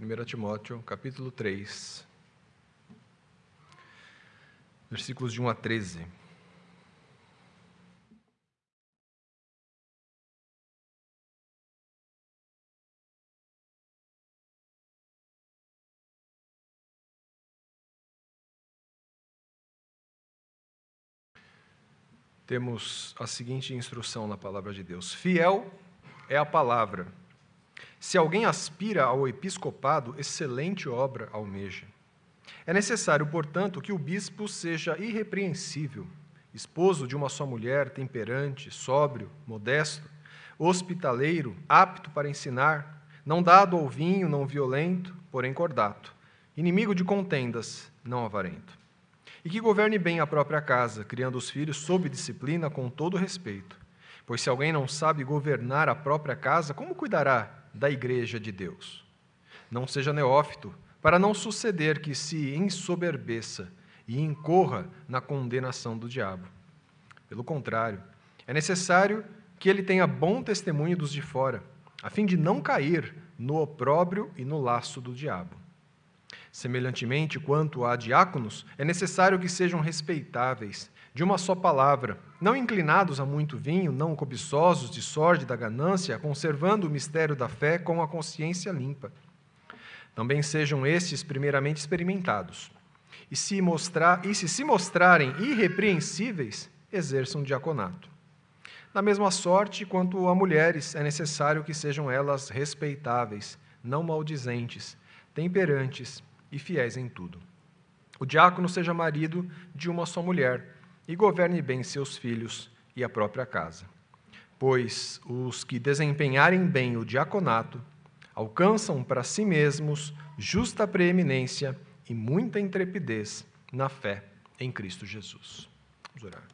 1 Timóteo, capítulo 3, versículos de 1 a 13. Temos a seguinte instrução na palavra de Deus: Fiel é a palavra. Se alguém aspira ao episcopado, excelente obra almeja. É necessário, portanto, que o bispo seja irrepreensível, esposo de uma só mulher, temperante, sóbrio, modesto, hospitaleiro, apto para ensinar, não dado ao vinho, não violento, porém cordato, inimigo de contendas, não avarento. E que governe bem a própria casa, criando os filhos sob disciplina com todo respeito. Pois se alguém não sabe governar a própria casa, como cuidará da igreja de Deus? Não seja neófito, para não suceder que se ensoberbeça e incorra na condenação do diabo. Pelo contrário, é necessário que ele tenha bom testemunho dos de fora, a fim de não cair no opróbrio e no laço do diabo. Semelhantemente, quanto a diáconos, é necessário que sejam respeitáveis, de uma só palavra, não inclinados a muito vinho, não cobiçosos de sorte da ganância, conservando o mistério da fé com a consciência limpa. Também sejam estes primeiramente experimentados. E se, mostrar, e se se mostrarem irrepreensíveis, exerçam diaconato. Da mesma sorte, quanto a mulheres, é necessário que sejam elas respeitáveis, não maldizentes, temperantes e fiéis em tudo. O diácono seja marido de uma só mulher e governe bem seus filhos e a própria casa. Pois os que desempenharem bem o diaconato alcançam para si mesmos justa preeminência e muita intrepidez na fé em Cristo Jesus. Vamos orar.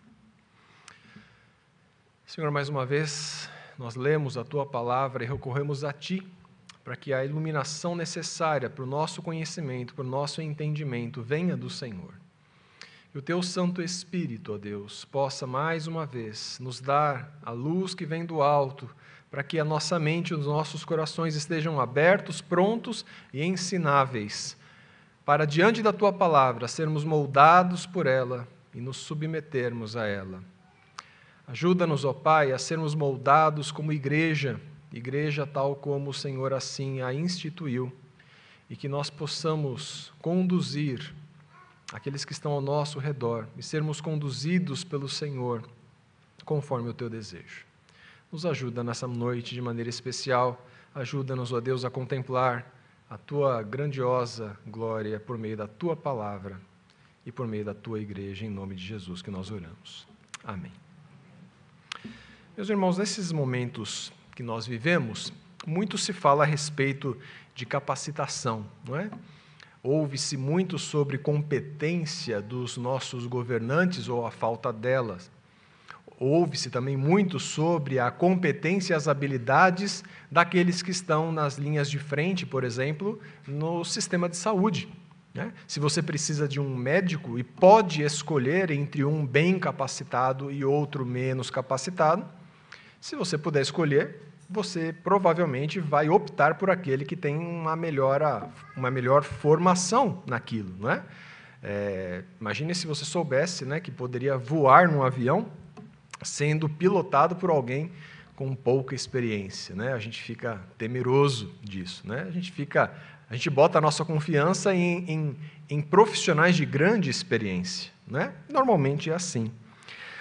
Senhor, mais uma vez, nós lemos a tua palavra e recorremos a ti para que a iluminação necessária para o nosso conhecimento, para o nosso entendimento, venha do Senhor. Que o teu Santo Espírito, ó Deus, possa mais uma vez nos dar a luz que vem do alto, para que a nossa mente e os nossos corações estejam abertos, prontos e ensináveis, para diante da tua palavra sermos moldados por ela e nos submetermos a ela. Ajuda-nos, ó Pai, a sermos moldados como igreja igreja tal como o Senhor assim a instituiu, e que nós possamos conduzir aqueles que estão ao nosso redor e sermos conduzidos pelo Senhor conforme o teu desejo. Nos ajuda nessa noite de maneira especial, ajuda-nos, ó Deus, a contemplar a tua grandiosa glória por meio da tua palavra e por meio da tua igreja, em nome de Jesus que nós oramos. Amém. Meus irmãos, nesses momentos que nós vivemos, muito se fala a respeito de capacitação, não é? Ouve-se muito sobre competência dos nossos governantes ou a falta delas. Ouve-se também muito sobre a competência e as habilidades daqueles que estão nas linhas de frente, por exemplo, no sistema de saúde. Né? Se você precisa de um médico e pode escolher entre um bem capacitado e outro menos capacitado, se você puder escolher, você provavelmente vai optar por aquele que tem uma melhor, uma melhor formação naquilo, não é? é imagine se você soubesse né, que poderia voar num avião sendo pilotado por alguém com pouca experiência, né? A gente fica temeroso disso, né? A gente fica, a gente bota a nossa confiança em, em, em profissionais de grande experiência, né? Normalmente é assim.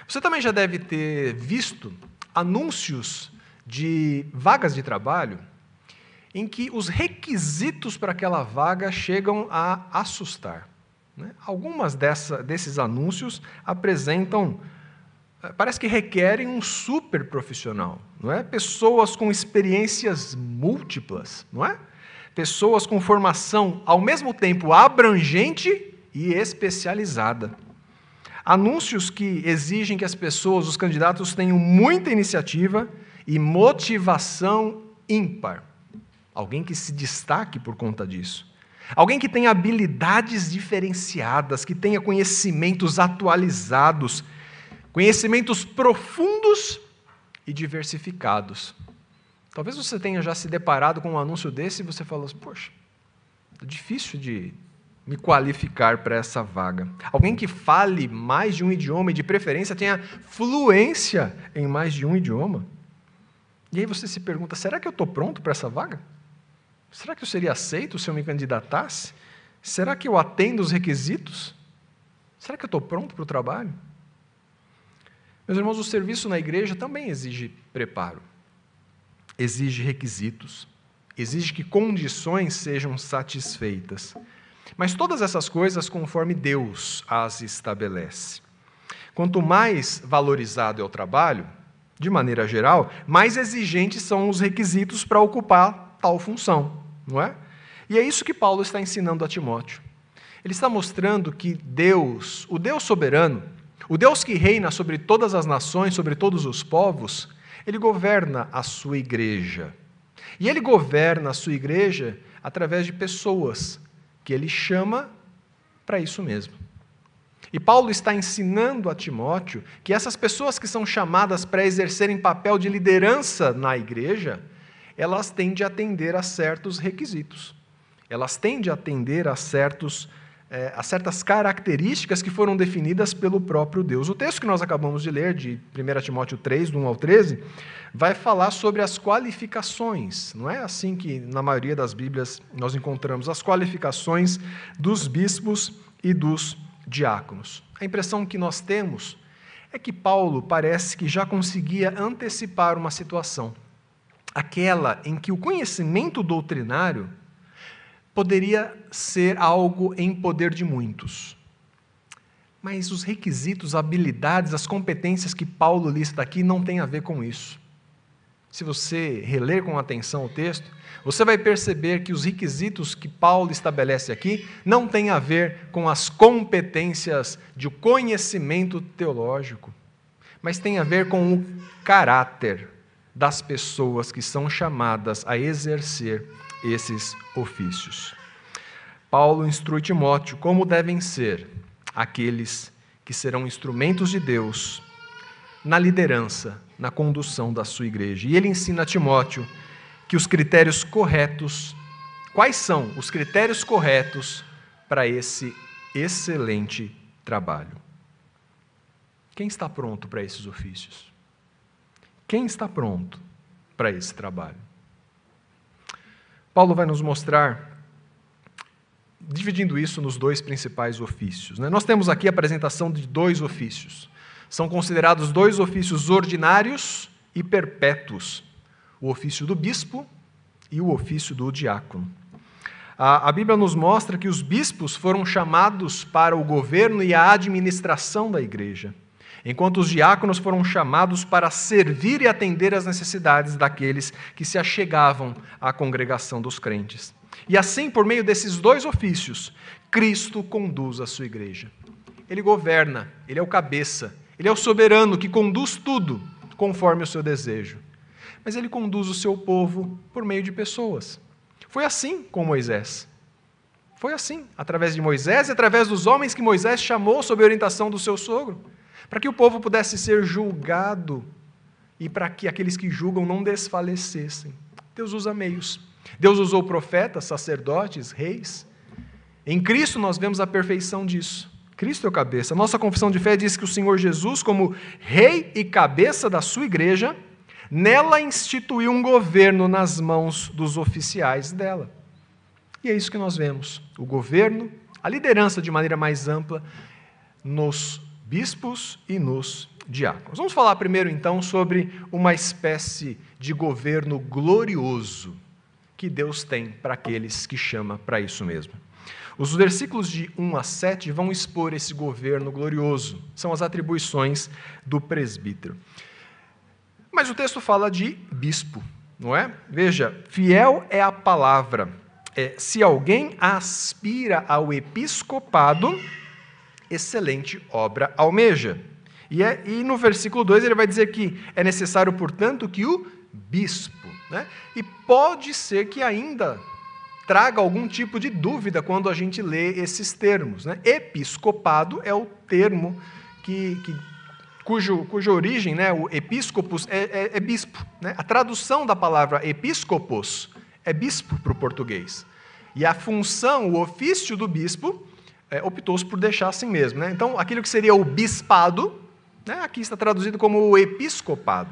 Você também já deve ter visto anúncios de vagas de trabalho em que os requisitos para aquela vaga chegam a assustar. Né? Algumas dessa, desses anúncios apresentam, eh, parece que requerem um super profissional, não é? Pessoas com experiências múltiplas, não é? Pessoas com formação ao mesmo tempo abrangente e especializada. Anúncios que exigem que as pessoas, os candidatos, tenham muita iniciativa e motivação ímpar. Alguém que se destaque por conta disso. Alguém que tenha habilidades diferenciadas, que tenha conhecimentos atualizados, conhecimentos profundos e diversificados. Talvez você tenha já se deparado com um anúncio desse e você falou assim: Poxa, difícil de me qualificar para essa vaga. Alguém que fale mais de um idioma e, de preferência, tenha fluência em mais de um idioma. E aí você se pergunta: será que eu estou pronto para essa vaga? Será que eu seria aceito se eu me candidatasse? Será que eu atendo os requisitos? Será que eu estou pronto para o trabalho? Meus irmãos, o serviço na igreja também exige preparo, exige requisitos, exige que condições sejam satisfeitas. Mas todas essas coisas conforme Deus as estabelece. Quanto mais valorizado é o trabalho, de maneira geral, mais exigentes são os requisitos para ocupar tal função, não é? E é isso que Paulo está ensinando a Timóteo. Ele está mostrando que Deus, o Deus soberano, o Deus que reina sobre todas as nações, sobre todos os povos, ele governa a sua igreja. E ele governa a sua igreja através de pessoas que ele chama para isso mesmo. E Paulo está ensinando a Timóteo que essas pessoas que são chamadas para exercerem papel de liderança na igreja, elas têm de atender a certos requisitos. Elas têm de atender a certos é, a certas características que foram definidas pelo próprio Deus. O texto que nós acabamos de ler, de 1 Timóteo 3, do 1 ao 13, vai falar sobre as qualificações. Não é assim que, na maioria das Bíblias, nós encontramos as qualificações dos bispos e dos diáconos. A impressão que nós temos é que Paulo parece que já conseguia antecipar uma situação, aquela em que o conhecimento doutrinário poderia ser algo em poder de muitos. Mas os requisitos, habilidades, as competências que Paulo lista aqui não têm a ver com isso. Se você reler com atenção o texto, você vai perceber que os requisitos que Paulo estabelece aqui não têm a ver com as competências de conhecimento teológico, mas tem a ver com o caráter das pessoas que são chamadas a exercer esses ofícios. Paulo instrui Timóteo como devem ser aqueles que serão instrumentos de Deus na liderança, na condução da sua igreja. E ele ensina a Timóteo que os critérios corretos, quais são os critérios corretos para esse excelente trabalho. Quem está pronto para esses ofícios? Quem está pronto para esse trabalho? Paulo vai nos mostrar, dividindo isso nos dois principais ofícios. Né? Nós temos aqui a apresentação de dois ofícios. São considerados dois ofícios ordinários e perpétuos: o ofício do bispo e o ofício do diácono. A, a Bíblia nos mostra que os bispos foram chamados para o governo e a administração da igreja enquanto os diáconos foram chamados para servir e atender às necessidades daqueles que se achegavam à congregação dos crentes. E assim, por meio desses dois ofícios, Cristo conduz a sua igreja. Ele governa, ele é o cabeça, ele é o soberano que conduz tudo conforme o seu desejo. Mas ele conduz o seu povo por meio de pessoas. Foi assim com Moisés. Foi assim, através de Moisés e através dos homens que Moisés chamou sob orientação do seu sogro para que o povo pudesse ser julgado e para que aqueles que julgam não desfalecessem. Deus usa meios. Deus usou profetas, sacerdotes, reis. Em Cristo nós vemos a perfeição disso. Cristo é o cabeça. Nossa confissão de fé diz que o Senhor Jesus, como rei e cabeça da sua igreja, nela instituiu um governo nas mãos dos oficiais dela. E é isso que nós vemos: o governo, a liderança de maneira mais ampla, nos bispos e nos diáconos. Vamos falar primeiro, então, sobre uma espécie de governo glorioso que Deus tem para aqueles que chama para isso mesmo. Os versículos de 1 a 7 vão expor esse governo glorioso, são as atribuições do presbítero. Mas o texto fala de bispo, não é? Veja, fiel é a palavra. É, se alguém aspira ao episcopado, excelente obra almeja. E, é, e no versículo 2 ele vai dizer que é necessário, portanto, que o bispo. Né? E pode ser que ainda traga algum tipo de dúvida quando a gente lê esses termos. Né? Episcopado é o termo que, que cujo, cuja origem, né, o episcopos, é, é, é bispo. Né? A tradução da palavra episcopos é bispo para o português. E a função, o ofício do bispo, é, optou-se por deixar assim mesmo. Né? Então, aquilo que seria o bispado, né, aqui está traduzido como o episcopado.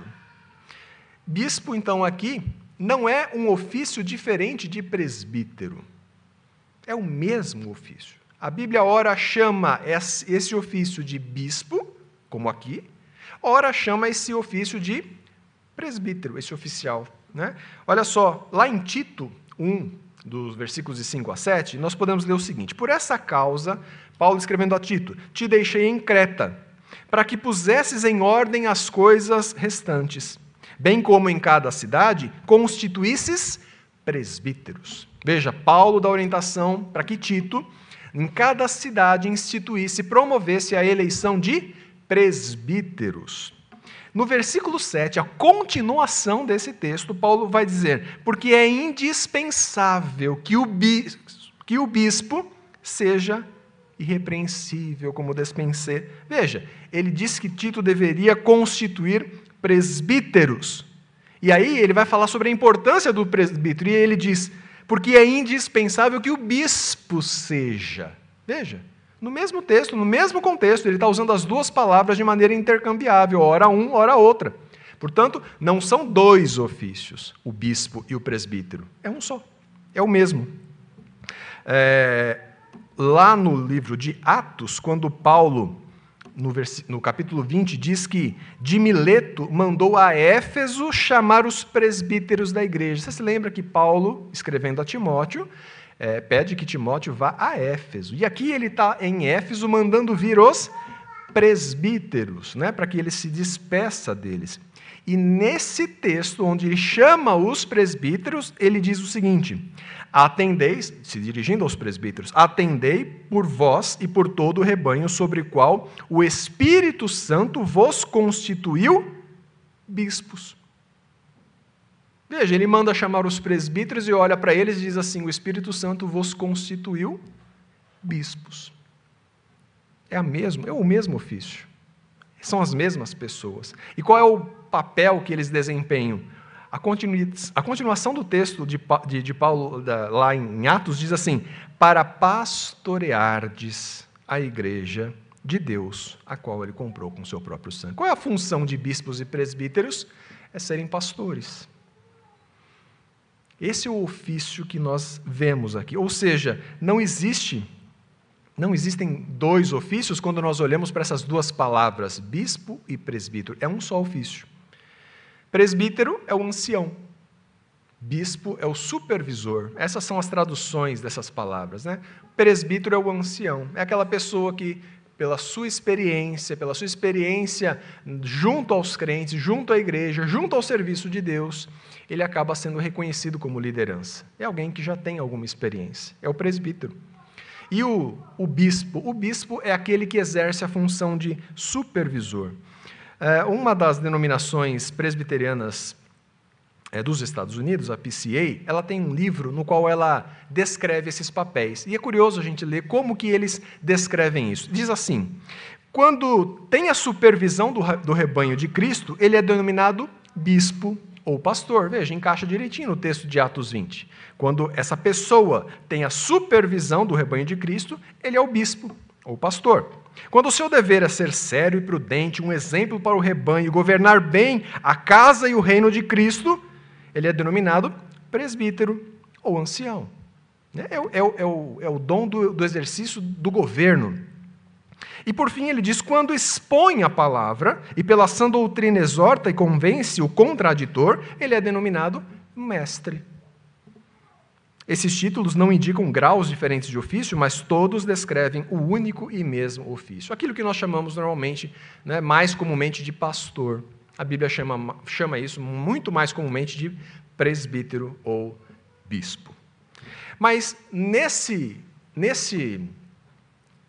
Bispo, então, aqui, não é um ofício diferente de presbítero. É o mesmo ofício. A Bíblia, ora, chama esse ofício de bispo, como aqui, ora, chama esse ofício de presbítero, esse oficial. Né? Olha só, lá em Tito 1, dos versículos de 5 a 7, nós podemos ler o seguinte: Por essa causa, Paulo escrevendo a Tito, te deixei em Creta, para que pusesses em ordem as coisas restantes, bem como em cada cidade constituísses presbíteros. Veja, Paulo dá orientação para que Tito, em cada cidade, instituísse, promovesse a eleição de presbíteros. No versículo 7, a continuação desse texto, Paulo vai dizer: porque é indispensável que o bispo, que o bispo seja irrepreensível, como despensê. Veja, ele diz que Tito deveria constituir presbíteros. E aí ele vai falar sobre a importância do presbítero, e ele diz: porque é indispensável que o bispo seja. Veja, no mesmo texto, no mesmo contexto, ele está usando as duas palavras de maneira intercambiável, ora um, ora outra. Portanto, não são dois ofícios, o bispo e o presbítero. É um só, é o mesmo. É, lá no livro de Atos, quando Paulo, no, no capítulo 20, diz que de Mileto mandou a Éfeso chamar os presbíteros da igreja. Você se lembra que Paulo, escrevendo a Timóteo, é, pede que Timóteo vá a Éfeso. E aqui ele está em Éfeso mandando vir os presbíteros, né, para que ele se despeça deles. E nesse texto, onde ele chama os presbíteros, ele diz o seguinte: Atendeis, se dirigindo aos presbíteros, atendei por vós e por todo o rebanho sobre o qual o Espírito Santo vos constituiu bispos. Veja, ele manda chamar os presbíteros e olha para eles e diz assim: O Espírito Santo vos constituiu bispos. É, a mesmo, é o mesmo ofício. São as mesmas pessoas. E qual é o papel que eles desempenham? A, a continuação do texto de, de, de Paulo, da, lá em Atos, diz assim: Para pastoreardes a igreja de Deus, a qual ele comprou com seu próprio sangue. Qual é a função de bispos e presbíteros? É serem pastores. Esse é o ofício que nós vemos aqui. Ou seja, não existe não existem dois ofícios quando nós olhamos para essas duas palavras, bispo e presbítero. É um só ofício. Presbítero é o ancião. Bispo é o supervisor. Essas são as traduções dessas palavras. Né? Presbítero é o ancião. É aquela pessoa que, pela sua experiência, pela sua experiência junto aos crentes, junto à igreja, junto ao serviço de Deus, ele acaba sendo reconhecido como liderança. É alguém que já tem alguma experiência. É o presbítero. E o, o bispo? O bispo é aquele que exerce a função de supervisor. É, uma das denominações presbiterianas é, dos Estados Unidos, a PCA, ela tem um livro no qual ela descreve esses papéis. E é curioso a gente ler como que eles descrevem isso. Diz assim: quando tem a supervisão do, do rebanho de Cristo, ele é denominado bispo ou pastor. Veja, encaixa direitinho no texto de Atos 20. Quando essa pessoa tem a supervisão do rebanho de Cristo, ele é o bispo ou pastor. Quando o seu dever é ser sério e prudente, um exemplo para o rebanho, governar bem a casa e o reino de Cristo, ele é denominado presbítero ou ancião. É, é, é, é o, é o dom do, do exercício do governo. E por fim ele diz: quando expõe a palavra e pela sã doutrina exorta e convence o contraditor, ele é denominado mestre. Esses títulos não indicam graus diferentes de ofício, mas todos descrevem o único e mesmo ofício. Aquilo que nós chamamos normalmente, né, mais comumente, de pastor. A Bíblia chama, chama isso muito mais comumente de presbítero ou bispo. Mas nesse, nesse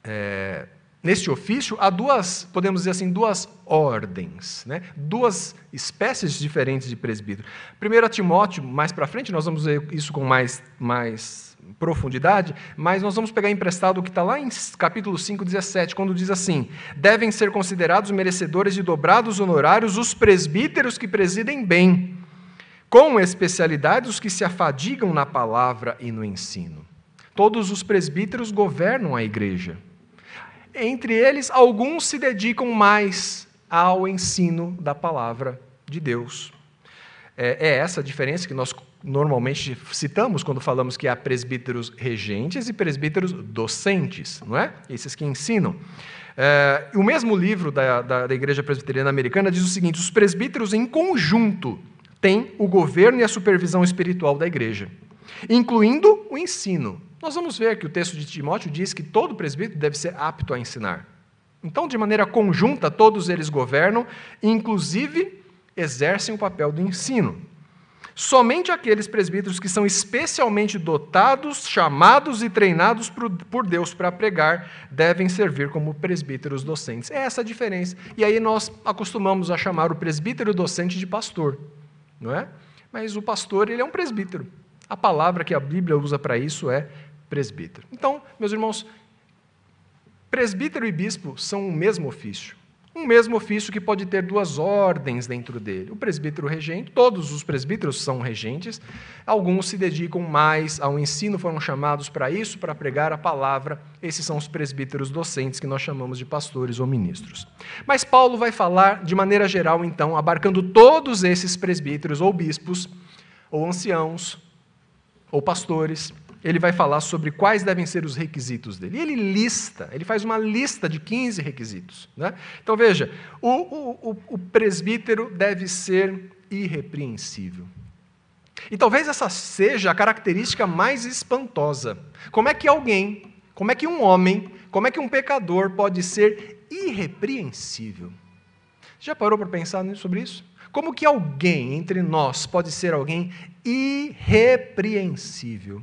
é, Neste ofício, há duas, podemos dizer assim, duas ordens, né? duas espécies diferentes de presbítero. Primeiro, a Timóteo, mais para frente, nós vamos ver isso com mais, mais profundidade, mas nós vamos pegar emprestado o que está lá em capítulo 5, 17, quando diz assim: devem ser considerados merecedores de dobrados honorários os presbíteros que presidem bem, com especialidade os que se afadigam na palavra e no ensino. Todos os presbíteros governam a igreja. Entre eles, alguns se dedicam mais ao ensino da palavra de Deus. É, é essa a diferença que nós normalmente citamos quando falamos que há presbíteros regentes e presbíteros docentes, não é? Esses que ensinam. É, o mesmo livro da, da, da, Igreja Presbiteriana Americana diz o seguinte: os presbíteros, em conjunto, têm o governo e a supervisão espiritual da igreja, incluindo o ensino. Nós vamos ver que o texto de Timóteo diz que todo presbítero deve ser apto a ensinar. Então, de maneira conjunta, todos eles governam, inclusive exercem o papel do ensino. Somente aqueles presbíteros que são especialmente dotados, chamados e treinados por Deus para pregar devem servir como presbíteros docentes. É essa a diferença. E aí nós acostumamos a chamar o presbítero docente de pastor, não é? Mas o pastor, ele é um presbítero. A palavra que a Bíblia usa para isso é presbítero. Então, meus irmãos, presbítero e bispo são o mesmo ofício. Um mesmo ofício que pode ter duas ordens dentro dele. O presbítero regente, todos os presbíteros são regentes, alguns se dedicam mais ao ensino, foram chamados para isso, para pregar a palavra. Esses são os presbíteros docentes, que nós chamamos de pastores ou ministros. Mas Paulo vai falar de maneira geral, então, abarcando todos esses presbíteros ou bispos, ou anciãos, ou pastores, ele vai falar sobre quais devem ser os requisitos dele. E ele lista, ele faz uma lista de 15 requisitos. Né? Então veja: o, o, o presbítero deve ser irrepreensível. E talvez essa seja a característica mais espantosa. Como é que alguém, como é que um homem, como é que um pecador pode ser irrepreensível? Já parou para pensar sobre isso? Como que alguém entre nós pode ser alguém irrepreensível?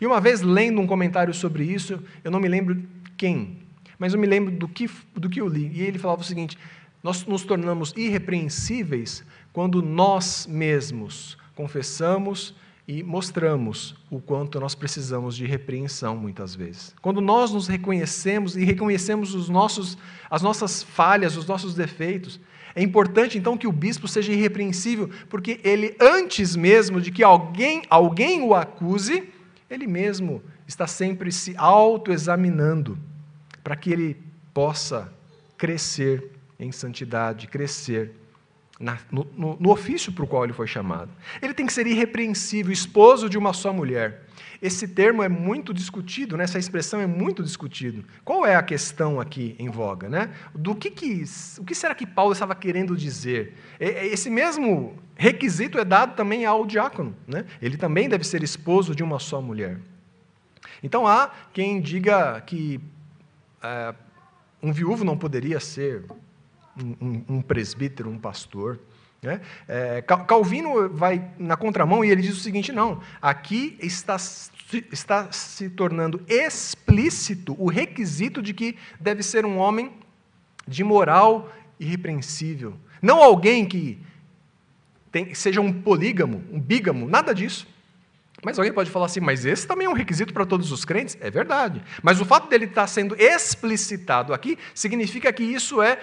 E uma vez lendo um comentário sobre isso, eu não me lembro quem, mas eu me lembro do que, do que eu li. E ele falava o seguinte: nós nos tornamos irrepreensíveis quando nós mesmos confessamos e mostramos o quanto nós precisamos de repreensão muitas vezes. Quando nós nos reconhecemos e reconhecemos os nossos, as nossas falhas, os nossos defeitos, é importante então que o bispo seja irrepreensível, porque ele antes mesmo de que alguém, alguém o acuse, ele mesmo está sempre se autoexaminando para que ele possa crescer em santidade, crescer na, no, no, ofício para o qual ele foi chamado. Ele tem que ser irrepreensível, esposo de uma só mulher. Esse termo é muito discutido, né? essa expressão é muito discutido. Qual é a questão aqui em voga? Né? Do que, que o que será que Paulo estava querendo dizer? Esse mesmo requisito é dado também ao diácono. Né? Ele também deve ser esposo de uma só mulher. Então há quem diga que é, um viúvo não poderia ser um, um, presbítero, um pastor. Né? É, Calvino vai na contramão e ele diz o seguinte: não, aqui está, está se tornando explícito o requisito de que deve ser um homem de moral irrepreensível. Não alguém que tem, seja um polígamo, um bígamo, nada disso. Mas alguém pode falar assim, mas esse também é um requisito para todos os crentes? É verdade. Mas o fato dele estar sendo explicitado aqui significa que isso é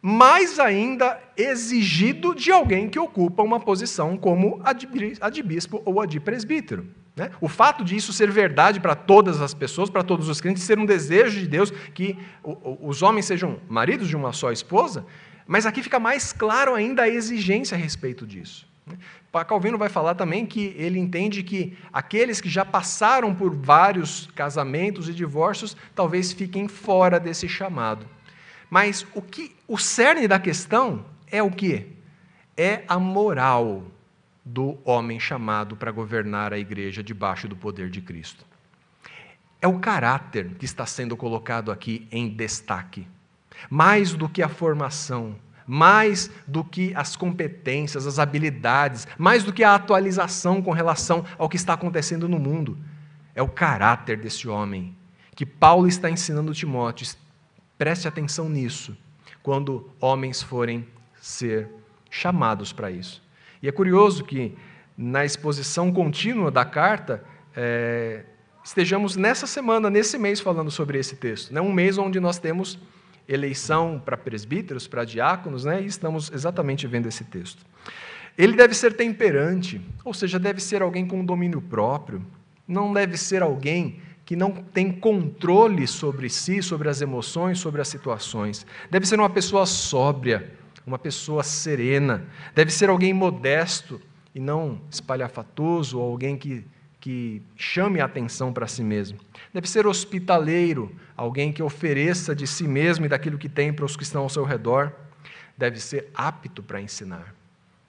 mais ainda exigido de alguém que ocupa uma posição como a de, bispo ou a de presbítero. Né? O fato de isso ser verdade para todas as pessoas, para todos os crentes, ser um desejo de Deus que os homens sejam maridos de uma só esposa, mas aqui fica mais claro ainda a exigência a respeito disso. Né? Calvino vai falar também que ele entende que aqueles que já passaram por vários casamentos e divórcios talvez fiquem fora desse chamado. Mas o que o cerne da questão é o que? É a moral do homem chamado para governar a igreja debaixo do poder de Cristo. É o caráter que está sendo colocado aqui em destaque. Mais do que a formação, mais do que as competências, as habilidades, mais do que a atualização com relação ao que está acontecendo no mundo. É o caráter desse homem que Paulo está ensinando Timóteo. Preste atenção nisso quando homens forem ser chamados para isso. E é curioso que na exposição contínua da carta é, estejamos nessa semana, nesse mês, falando sobre esse texto. Né? Um mês onde nós temos eleição para presbíteros, para diáconos, né? e estamos exatamente vendo esse texto. Ele deve ser temperante, ou seja, deve ser alguém com domínio próprio, não deve ser alguém que não tem controle sobre si, sobre as emoções, sobre as situações. Deve ser uma pessoa sóbria, uma pessoa serena. Deve ser alguém modesto e não espalhafatoso, ou alguém que, que chame a atenção para si mesmo. Deve ser hospitaleiro, alguém que ofereça de si mesmo e daquilo que tem para os que estão ao seu redor. Deve ser apto para ensinar.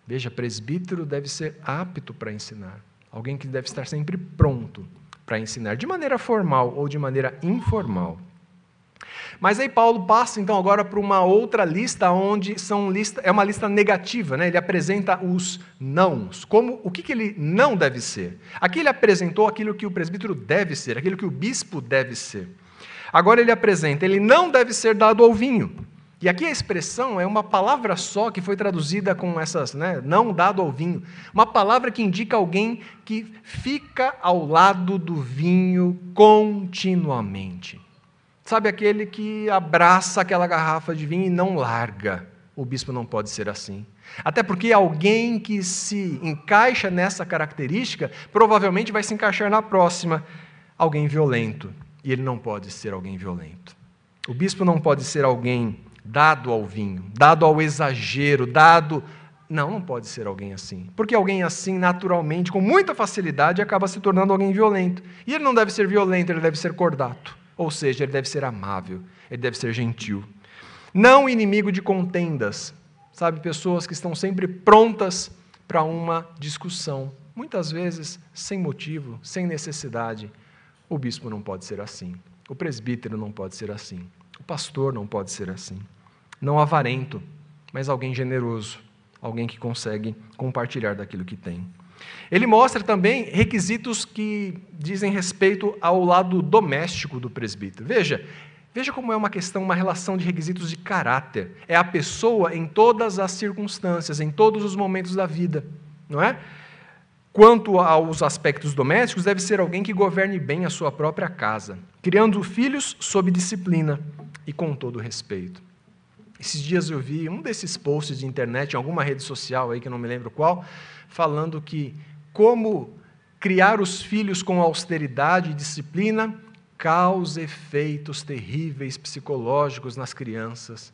Veja, presbítero deve ser apto para ensinar. Alguém que deve estar sempre pronto para ensinar, de maneira formal ou de maneira informal. Mas aí Paulo passa então agora para uma outra lista onde são lista, é uma lista negativa, né? Ele apresenta os nãos, como o que, que ele não deve ser. Aqui ele apresentou aquilo que o presbítero deve ser, aquilo que o bispo deve ser. Agora ele apresenta, ele não deve ser dado ao vinho. E aqui a expressão é uma palavra só que foi traduzida com essas, né, não dado ao vinho. Uma palavra que indica alguém que fica ao lado do vinho continuamente. Sabe aquele que abraça aquela garrafa de vinho e não larga? O bispo não pode ser assim. Até porque alguém que se encaixa nessa característica provavelmente vai se encaixar na próxima. Alguém violento. E ele não pode ser alguém violento. O bispo não pode ser alguém dado ao vinho, dado ao exagero, dado. Não, não pode ser alguém assim. Porque alguém assim, naturalmente, com muita facilidade, acaba se tornando alguém violento. E ele não deve ser violento, ele deve ser cordato. Ou seja, ele deve ser amável, ele deve ser gentil. Não inimigo de contendas. Sabe, pessoas que estão sempre prontas para uma discussão, muitas vezes sem motivo, sem necessidade. O bispo não pode ser assim. O presbítero não pode ser assim. O pastor não pode ser assim não avarento, mas alguém generoso, alguém que consegue compartilhar daquilo que tem. Ele mostra também requisitos que dizem respeito ao lado doméstico do presbítero. Veja, veja como é uma questão, uma relação de requisitos de caráter. É a pessoa em todas as circunstâncias, em todos os momentos da vida, não é? Quanto aos aspectos domésticos, deve ser alguém que governe bem a sua própria casa, criando filhos sob disciplina e com todo respeito. Esses dias eu vi um desses posts de internet, em alguma rede social aí que eu não me lembro qual, falando que como criar os filhos com austeridade e disciplina causa efeitos terríveis psicológicos nas crianças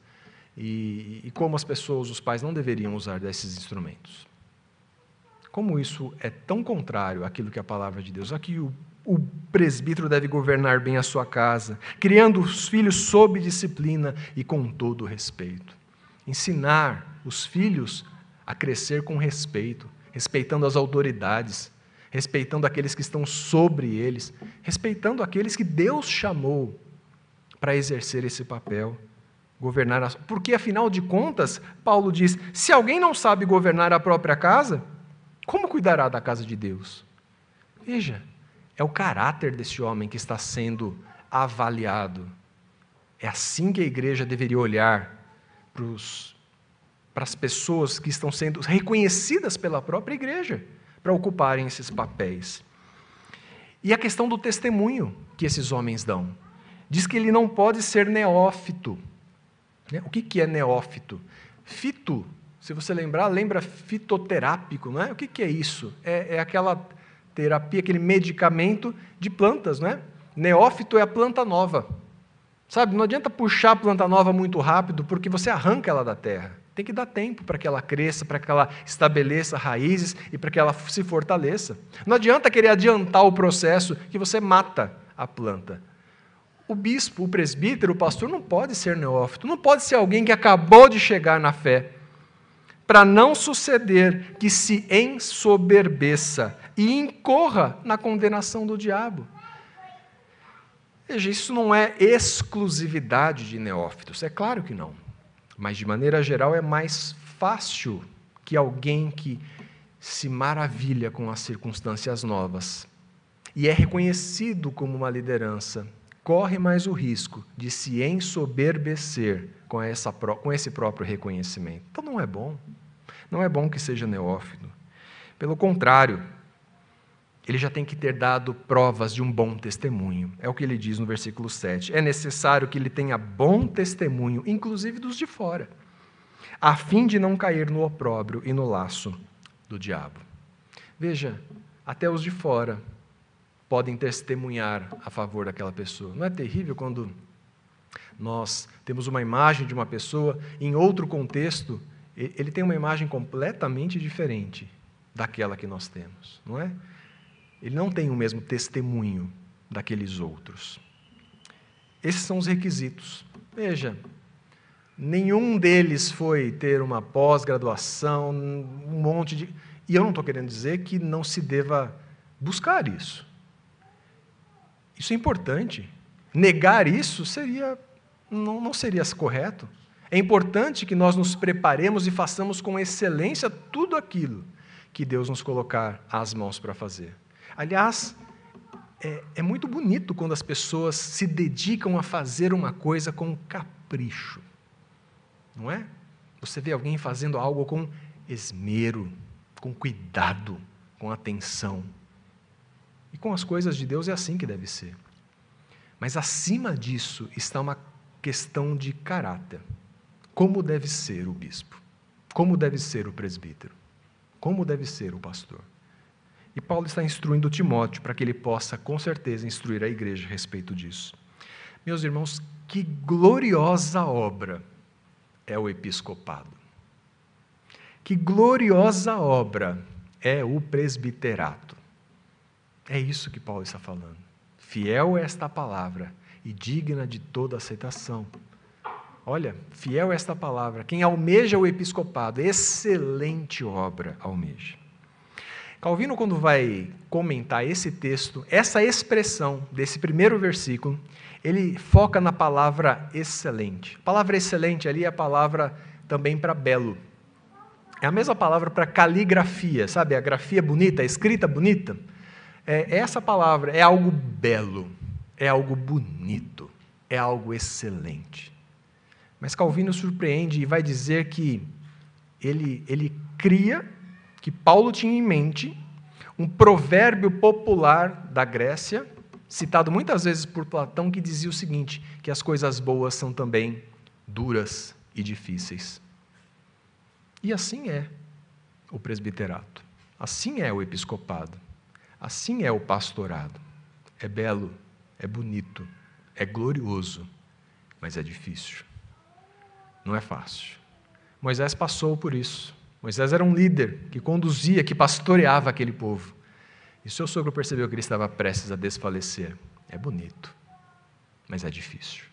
e, e como as pessoas, os pais, não deveriam usar desses instrumentos. Como isso é tão contrário àquilo que a palavra de Deus. Aqui o o presbítero deve governar bem a sua casa, criando os filhos sob disciplina e com todo respeito. Ensinar os filhos a crescer com respeito, respeitando as autoridades, respeitando aqueles que estão sobre eles, respeitando aqueles que Deus chamou para exercer esse papel, governar. Porque afinal de contas, Paulo diz: se alguém não sabe governar a própria casa, como cuidará da casa de Deus? Veja, é o caráter desse homem que está sendo avaliado. É assim que a igreja deveria olhar para as pessoas que estão sendo reconhecidas pela própria igreja para ocuparem esses papéis. E a questão do testemunho que esses homens dão. Diz que ele não pode ser neófito. Né? O que é neófito? Fito, se você lembrar, lembra fitoterápico, não é? O que é isso? É, é aquela terapia, aquele medicamento de plantas, não é? Neófito é a planta nova. Sabe, não adianta puxar a planta nova muito rápido, porque você arranca ela da terra. Tem que dar tempo para que ela cresça, para que ela estabeleça raízes e para que ela se fortaleça. Não adianta querer adiantar o processo que você mata a planta. O bispo, o presbítero, o pastor não pode ser neófito, não pode ser alguém que acabou de chegar na fé para não suceder que se ensoberbeça e incorra na condenação do diabo. Veja, isso não é exclusividade de neófitos, é claro que não. Mas, de maneira geral, é mais fácil que alguém que se maravilha com as circunstâncias novas e é reconhecido como uma liderança, corre mais o risco de se ensoberbecer com, essa, com esse próprio reconhecimento. Então não é bom. Não é bom que seja neófito. Pelo contrário, ele já tem que ter dado provas de um bom testemunho. É o que ele diz no versículo 7. É necessário que ele tenha bom testemunho, inclusive dos de fora, a fim de não cair no opróbrio e no laço do diabo. Veja, até os de fora podem testemunhar a favor daquela pessoa. Não é terrível quando nós temos uma imagem de uma pessoa, em outro contexto, ele tem uma imagem completamente diferente daquela que nós temos, não é? Ele não tem o mesmo testemunho daqueles outros. Esses são os requisitos. Veja, nenhum deles foi ter uma pós-graduação, um monte de. E eu não estou querendo dizer que não se deva buscar isso. Isso é importante. Negar isso seria não, não seria correto. É importante que nós nos preparemos e façamos com excelência tudo aquilo que Deus nos colocar às mãos para fazer. Aliás, é, é, muito bonito quando as pessoas se dedicam a fazer uma coisa com capricho, não é? Você vê alguém fazendo algo com esmero, com cuidado, com atenção. E com as coisas de Deus é assim que deve ser. Mas acima disso está uma questão de caráter. Como deve ser o bispo? Como deve ser o presbítero? Como deve ser o pastor? E Paulo está instruindo Timóteo para que ele possa, com certeza, instruir a igreja a respeito disso. Meus irmãos, que gloriosa obra é o episcopado. Que gloriosa obra é o presbiterato. É isso que Paulo está falando. Fiel é esta palavra e digna de toda aceitação. Olha, fiel é esta palavra. Quem almeja o episcopado, excelente obra almeja. Calvino, quando vai comentar esse texto, essa expressão desse primeiro versículo, ele foca na palavra excelente. A palavra excelente ali é a palavra também para belo. É a mesma palavra para caligrafia, sabe? A grafia bonita, a escrita bonita. É essa palavra, é algo belo é algo bonito, é algo excelente. Mas Calvino surpreende e vai dizer que ele, ele cria, que Paulo tinha em mente, um provérbio popular da Grécia, citado muitas vezes por Platão, que dizia o seguinte: que as coisas boas são também duras e difíceis. E assim é o presbiterato, assim é o episcopado, assim é o pastorado. É belo, é bonito, é glorioso, mas é difícil. Não é fácil. Moisés passou por isso. Moisés era um líder que conduzia, que pastoreava aquele povo. E seu sogro percebeu que ele estava prestes a desfalecer. É bonito, mas é difícil.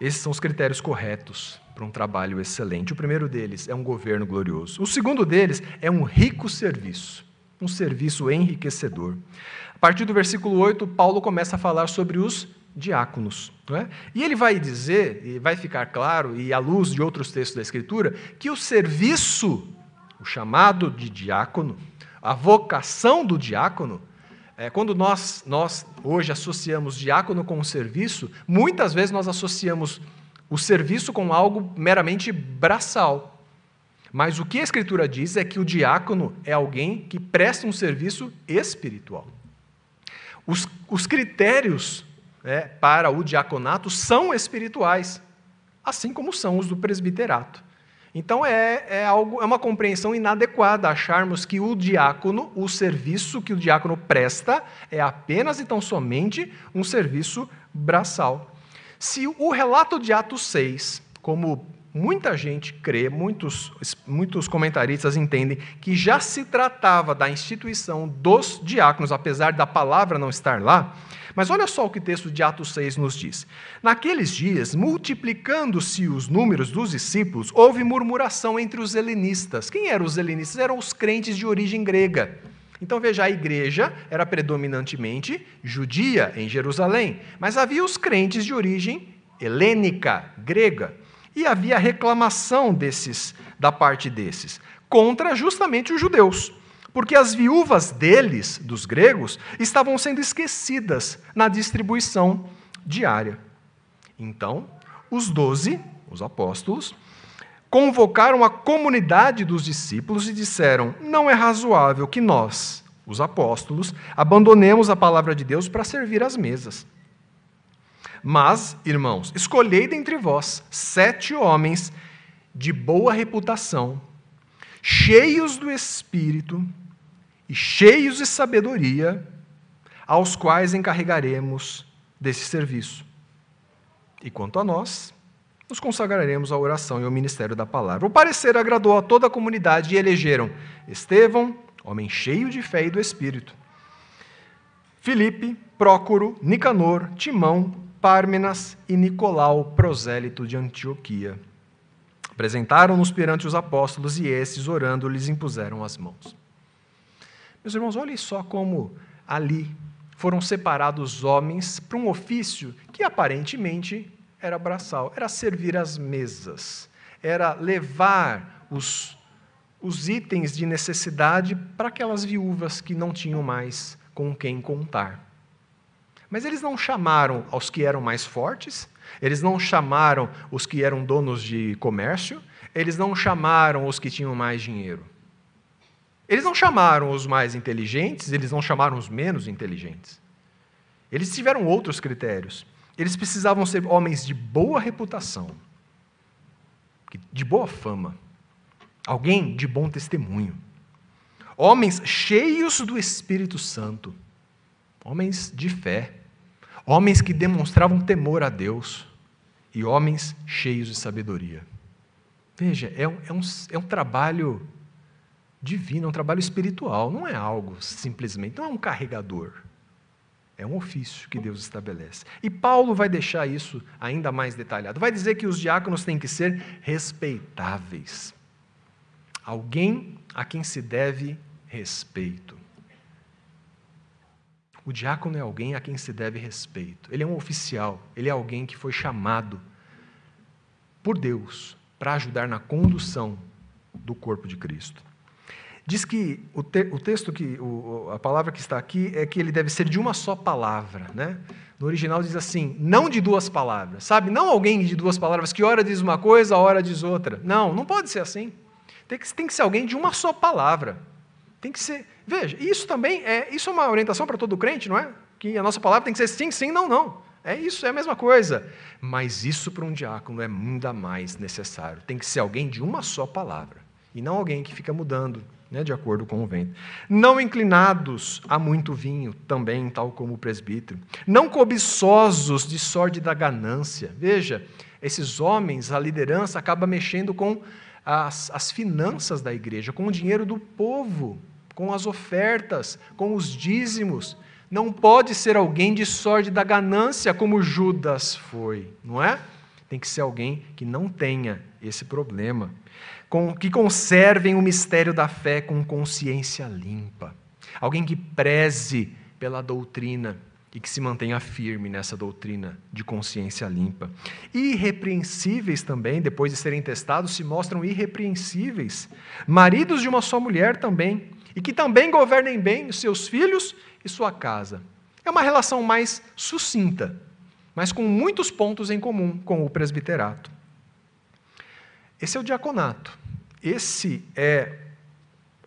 Esses são os critérios corretos para um trabalho excelente. O primeiro deles é um governo glorioso. O segundo deles é um rico serviço, um serviço enriquecedor. A partir do versículo 8, Paulo começa a falar sobre os diáconos. É? E ele vai dizer, e vai ficar claro, e à luz de outros textos da Escritura, que o serviço, o chamado de diácono, a vocação do diácono, é, quando nós, nós hoje associamos diácono com o serviço, muitas vezes nós associamos o serviço com algo meramente braçal. Mas o que a Escritura diz é que o diácono é alguém que presta um serviço espiritual. Os, os critérios né, para o diaconato são espirituais, assim como são os do presbiterato. Então é, é, algo, é uma compreensão inadequada acharmos que o diácono, o serviço que o diácono presta, é apenas e tão somente um serviço braçal. Se o relato de Atos 6, como muita gente crê, muitos, muitos comentaristas entendem que já se tratava da instituição dos diáconos, apesar da palavra não estar lá. Mas olha só o que o texto de Atos 6 nos diz. Naqueles dias, multiplicando-se os números dos discípulos, houve murmuração entre os helenistas. Quem eram os helenistas? Eram os crentes de origem grega. Então veja, a igreja era predominantemente judia em Jerusalém, mas havia os crentes de origem helênica, grega. E havia reclamação desses, da parte desses, contra justamente os judeus, porque as viúvas deles, dos gregos, estavam sendo esquecidas na distribuição diária. Então, os doze, os apóstolos, convocaram a comunidade dos discípulos e disseram: Não é razoável que nós, os apóstolos, abandonemos a palavra de Deus para servir às mesas. Mas, irmãos, escolhei dentre vós sete homens de boa reputação, cheios do espírito e cheios de sabedoria, aos quais encarregaremos desse serviço. E quanto a nós, nos consagraremos à oração e ao ministério da palavra. O parecer agradou a toda a comunidade e elegeram Estevão, homem cheio de fé e do Espírito, Filipe, Prócoro, Nicanor, Timão, Pármenas e Nicolau, prosélito de Antioquia. Apresentaram-nos perante os apóstolos e esses, orando, lhes impuseram as mãos. Meus irmãos, olhem só como ali foram separados homens para um ofício que aparentemente era braçal, era servir as mesas, era levar os, os itens de necessidade para aquelas viúvas que não tinham mais com quem contar. Mas eles não chamaram aos que eram mais fortes, eles não chamaram os que eram donos de comércio, eles não chamaram os que tinham mais dinheiro. Eles não chamaram os mais inteligentes, eles não chamaram os menos inteligentes. Eles tiveram outros critérios. Eles precisavam ser homens de boa reputação, de boa fama, alguém de bom testemunho, homens cheios do Espírito Santo, homens de fé, homens que demonstravam temor a Deus e homens cheios de sabedoria. Veja, é um, é um, é um trabalho divino, é um trabalho espiritual, não é algo simplesmente, não é um carregador. É um ofício que Deus estabelece. E Paulo vai deixar isso ainda mais detalhado. Vai dizer que os diáconos têm que ser respeitáveis. Alguém a quem se deve respeito. O diácono é alguém a quem se deve respeito. Ele é um oficial, ele é alguém que foi chamado por Deus para ajudar na condução do corpo de Cristo. Diz que o, te, o texto, que o, a palavra que está aqui, é que ele deve ser de uma só palavra. Né? No original diz assim, não de duas palavras. Sabe, não alguém de duas palavras que ora diz uma coisa, ora diz outra. Não, não pode ser assim. Tem que, tem que ser alguém de uma só palavra. Tem que ser. Veja, isso também é. Isso é uma orientação para todo crente, não é? Que a nossa palavra tem que ser sim, sim, não, não. É isso, é a mesma coisa. Mas isso para um diácono é ainda mais necessário. Tem que ser alguém de uma só palavra. E não alguém que fica mudando né, de acordo com o vento. Não inclinados a muito vinho, também, tal como o presbítero. Não cobiçosos de sorte da ganância. Veja, esses homens, a liderança, acaba mexendo com as, as finanças da igreja, com o dinheiro do povo, com as ofertas, com os dízimos. Não pode ser alguém de sorte da ganância, como Judas foi, não é? Tem que ser alguém que não tenha esse problema com, que conservem o mistério da fé com consciência limpa. Alguém que preze pela doutrina e que se mantenha firme nessa doutrina de consciência limpa. Irrepreensíveis também, depois de serem testados, se mostram irrepreensíveis. Maridos de uma só mulher também, e que também governem bem os seus filhos e sua casa. É uma relação mais sucinta, mas com muitos pontos em comum com o presbiterato. Esse é o diaconato. Esse é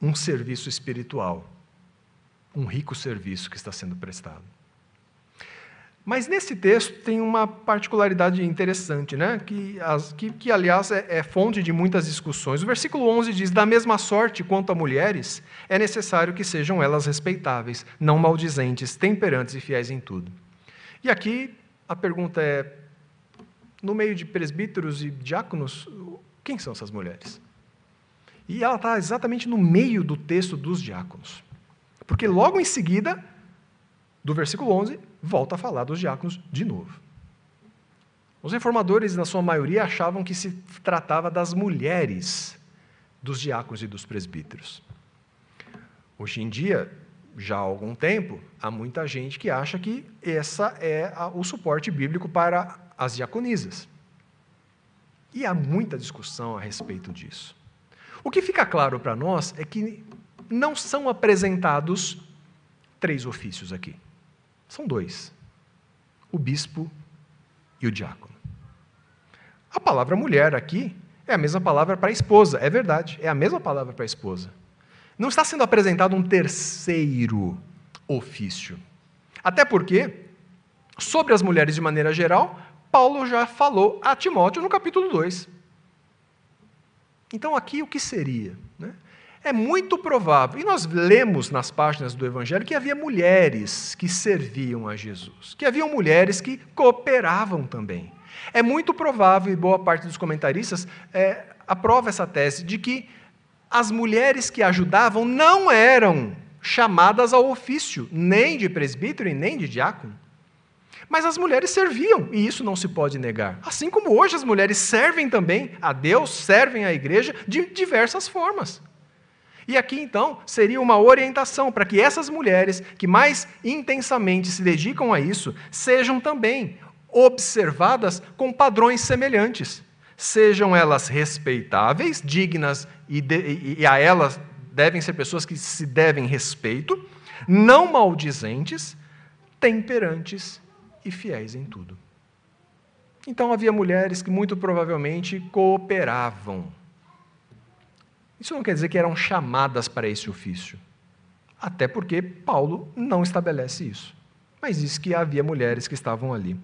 um serviço espiritual, um rico serviço que está sendo prestado. Mas nesse texto tem uma particularidade interessante, né? que, as, que, que aliás, é, é, fonte de muitas discussões. O versículo 11 diz: Da mesma sorte quanto a mulheres, é necessário que sejam elas respeitáveis, não maldizentes, temperantes e fiéis em tudo. E aqui a pergunta é: no meio de presbíteros e diáconos, quem são essas mulheres? E ela está exatamente no meio do texto dos diáconos. Porque logo em seguida, do versículo 11, volta a falar dos diáconos de novo. Os reformadores, na sua maioria, achavam que se tratava das mulheres dos diáconos e dos presbíteros. Hoje em dia, já há algum tempo, há muita gente que acha que essa é o suporte bíblico para as diaconisas. E há muita discussão a respeito disso. O que fica claro para nós é que não são apresentados três ofícios aqui. São dois: o bispo e o diácono. A palavra mulher aqui é a mesma palavra para a esposa, é verdade, é a mesma palavra para a esposa. Não está sendo apresentado um terceiro ofício. Até porque, sobre as mulheres de maneira geral, Paulo já falou a Timóteo no capítulo 2. Então, aqui o que seria? Né? É muito provável, e nós lemos nas páginas do Evangelho que havia mulheres que serviam a Jesus, que haviam mulheres que cooperavam também. É muito provável, e boa parte dos comentaristas é, aprova essa tese, de que as mulheres que ajudavam não eram chamadas ao ofício, nem de presbítero e nem de diácono. Mas as mulheres serviam, e isso não se pode negar. Assim como hoje as mulheres servem também a Deus, servem à igreja de diversas formas. E aqui então seria uma orientação para que essas mulheres que mais intensamente se dedicam a isso sejam também observadas com padrões semelhantes. Sejam elas respeitáveis, dignas e, de, e a elas devem ser pessoas que se devem respeito, não maldizentes, temperantes e fiéis em tudo. Então havia mulheres que muito provavelmente cooperavam isso não quer dizer que eram chamadas para esse ofício. Até porque Paulo não estabelece isso. Mas diz que havia mulheres que estavam ali.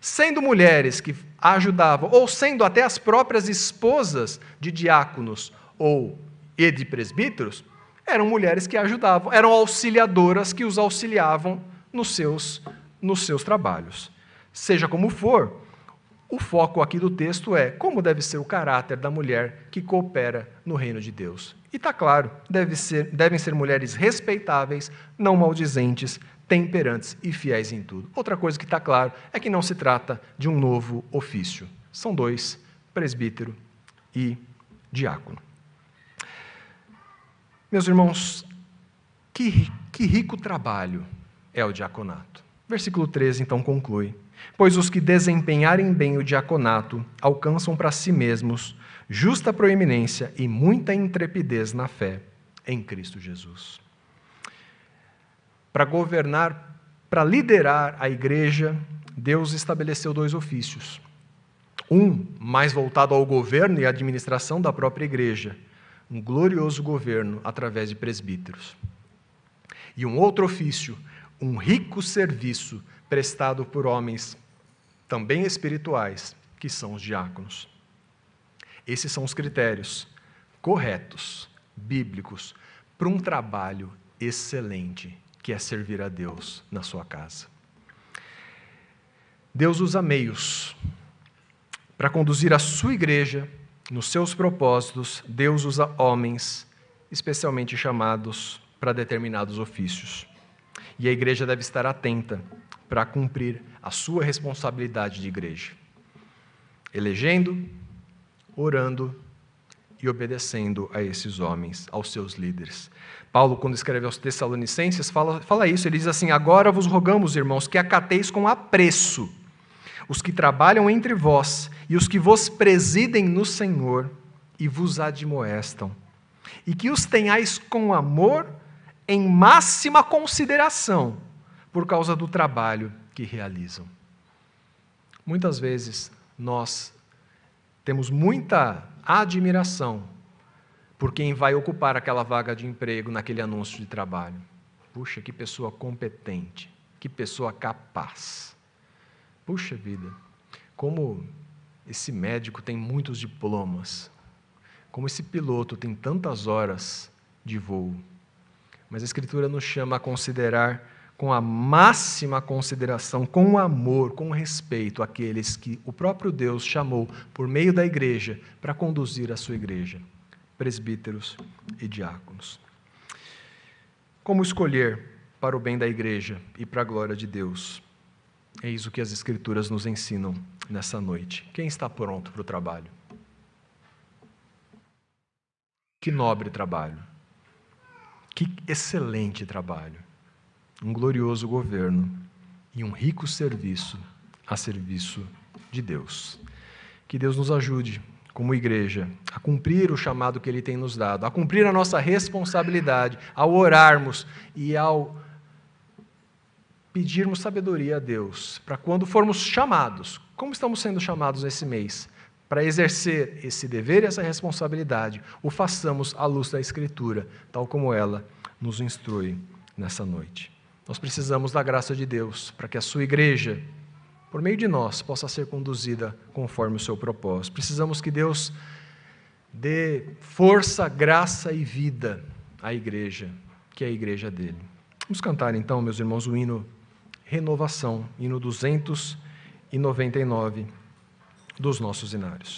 Sendo mulheres que ajudavam, ou sendo até as próprias esposas de diáconos ou e de presbíteros, eram mulheres que ajudavam, eram auxiliadoras que os auxiliavam nos seus, nos seus trabalhos. Seja como for, o foco aqui do texto é como deve ser o caráter da mulher que coopera no reino de Deus. E está claro, deve ser, devem ser mulheres respeitáveis, não maldizentes, temperantes e fiéis em tudo. Outra coisa que está claro é que não se trata de um novo ofício. São dois, presbítero e diácono. Meus irmãos, que, que rico trabalho é o diaconato. Versículo 13 então conclui. Pois os que desempenharem bem o diaconato alcançam para si mesmos justa proeminência e muita intrepidez na fé em Cristo Jesus. Para governar, para liderar a igreja, Deus estabeleceu dois ofícios. Um mais voltado ao governo e administração da própria igreja, um glorioso governo através de presbíteros. E um outro ofício, um rico serviço prestado por homens também espirituais, que são os diáconos. Esses são os critérios corretos, bíblicos, para um trabalho excelente, que é servir a Deus na sua casa. Deus usa meios para conduzir a sua igreja nos seus propósitos. Deus usa homens, especialmente chamados para determinados ofícios. E a igreja deve estar atenta para cumprir a sua responsabilidade de igreja, elegendo, orando e obedecendo a esses homens, aos seus líderes. Paulo, quando escreve aos Tessalonicenses, fala, fala isso. Ele diz assim: Agora vos rogamos, irmãos, que acateis com apreço os que trabalham entre vós e os que vos presidem no Senhor e vos admoestam, e que os tenhais com amor em máxima consideração por causa do trabalho que realizam. Muitas vezes nós temos muita admiração por quem vai ocupar aquela vaga de emprego naquele anúncio de trabalho. Puxa, que pessoa competente, que pessoa capaz. Puxa vida, como esse médico tem muitos diplomas, como esse piloto tem tantas horas de voo. Mas a Escritura nos chama a considerar com a máxima consideração, com amor, com respeito àqueles que o próprio Deus chamou por meio da igreja para conduzir a sua igreja, presbíteros e diáconos. Como escolher para o bem da igreja e para a glória de Deus? Eis o que as Escrituras nos ensinam nessa noite. Quem está pronto para o trabalho? Que nobre trabalho. Que excelente trabalho um glorioso governo e um rico serviço a serviço de Deus. Que Deus nos ajude, como igreja, a cumprir o chamado que Ele tem nos dado, a cumprir a nossa responsabilidade, ao orarmos e ao pedirmos sabedoria a Deus, para quando formos chamados, como estamos sendo chamados esse mês, para exercer esse dever e essa responsabilidade, o façamos à luz da Escritura, tal como ela nos instrui nessa noite. Nós precisamos da graça de Deus para que a sua igreja, por meio de nós, possa ser conduzida conforme o seu propósito. Precisamos que Deus dê força, graça e vida à igreja, que é a igreja dele. Vamos cantar então, meus irmãos, o hino Renovação, hino 299 dos nossos inários.